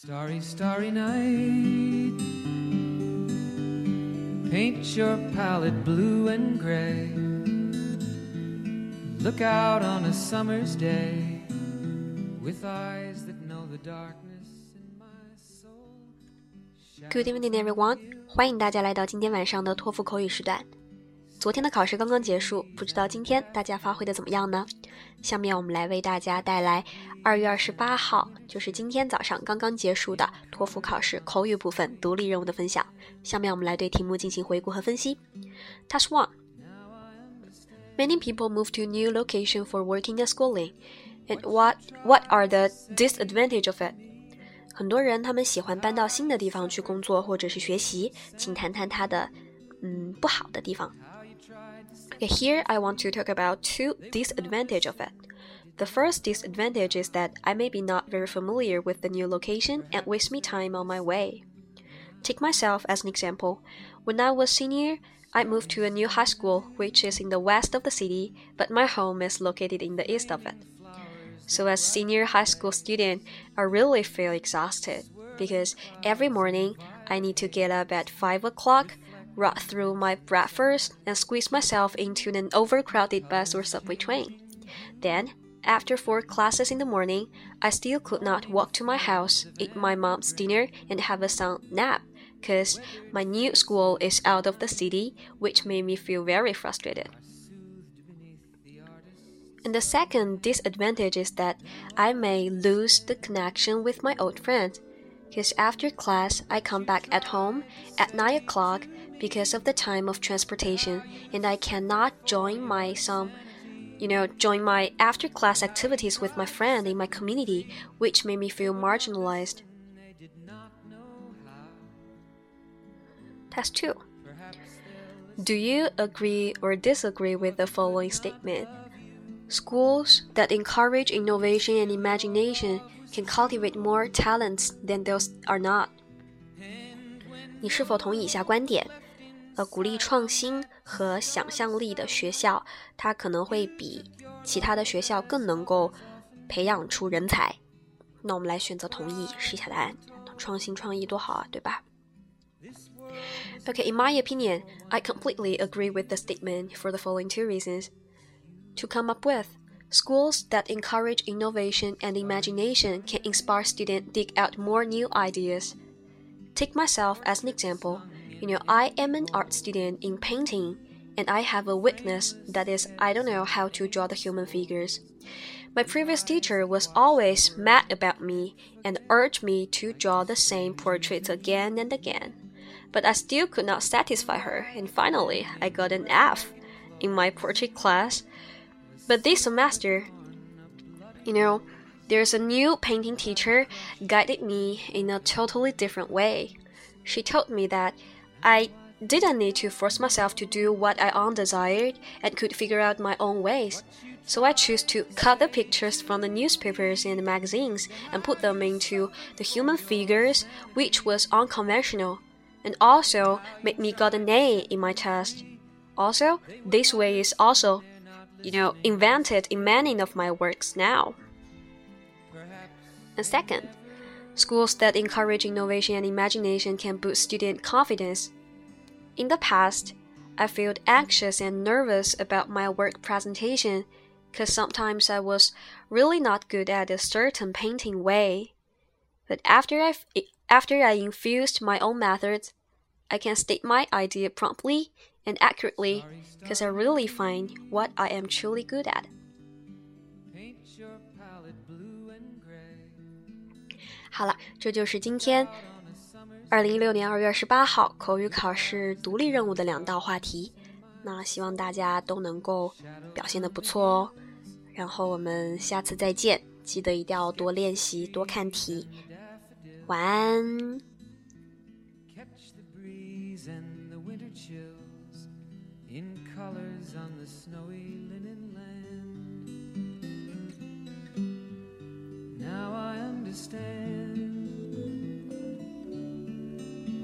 Starry, starry night. Paint your palette blue and gray. Look out on a summer's day with eyes that know the darkness in my soul. Good evening, everyone！欢迎大家来到今天晚上的托福口语时段。昨天的考试刚刚结束，不知道今天大家发挥的怎么样呢？下面我们来为大家带来二月二十八号，就是今天早上刚刚结束的托福考试口语部分独立任务的分享。下面我们来对题目进行回顾和分析。Task One: Many people move to new location for working and schooling, and what what are the disadvantage of it? 很多人他们喜欢搬到新的地方去工作或者是学习，请谈谈它的嗯不好的地方。Here, I want to talk about two disadvantages of it. The first disadvantage is that I may be not very familiar with the new location and waste me time on my way. Take myself as an example. When I was senior, I moved to a new high school which is in the west of the city, but my home is located in the east of it. So as senior high school student, I really feel exhausted because every morning I need to get up at 5 o'clock rush through my breakfast and squeeze myself into an overcrowded bus or subway train. Then, after four classes in the morning, I still could not walk to my house, eat my mom's dinner, and have a sound nap because my new school is out of the city, which made me feel very frustrated. And the second disadvantage is that I may lose the connection with my old friends. Because after class, I come back at home at 9 o'clock because of the time of transportation and I cannot join my some you know join my after class activities with my friend in my community which made me feel marginalized. Test 2. Do you agree or disagree with the following statement? Schools that encourage innovation and imagination can cultivate more talents than those are not. 你是否同意以下观点？ 呃，鼓励创新和想象力的学校，它可能会比其他的学校更能够培养出人才。那我们来选择同意，试一下答案。创新创意多好啊，对吧？Okay, in my opinion, I completely agree with the statement for the following two reasons. To come up with, schools that encourage innovation and imagination can inspire students dig out more new ideas. Take myself as an example. You know, I am an art student in painting, and I have a weakness that is, I don't know how to draw the human figures. My previous teacher was always mad about me and urged me to draw the same portraits again and again. But I still could not satisfy her, and finally, I got an F in my portrait class. But this semester, you know, there's a new painting teacher guided me in a totally different way. She told me that I didn't need to force myself to do what I undesired and could figure out my own ways. So I chose to cut the pictures from the newspapers and the magazines and put them into the human figures, which was unconventional, and also made me got an A in my test. Also, this way is also, you know, invented in many of my works now. And second, Schools that encourage innovation and imagination can boost student confidence. In the past, I felt anxious and nervous about my work presentation because sometimes I was really not good at a certain painting way. But after I, eh, after I infused my own methods, I can state my idea promptly and accurately because I really find what I am truly good at. 好了这就是今天二零一六年二月二十八号口语考试独立任务的两道话题。那希望大家都能够表现的不错哦。然后我们下次再见记得一定要多练习多看题。晚安。Catch the breeze and the winter chills in colors on the snowy linen land. Now I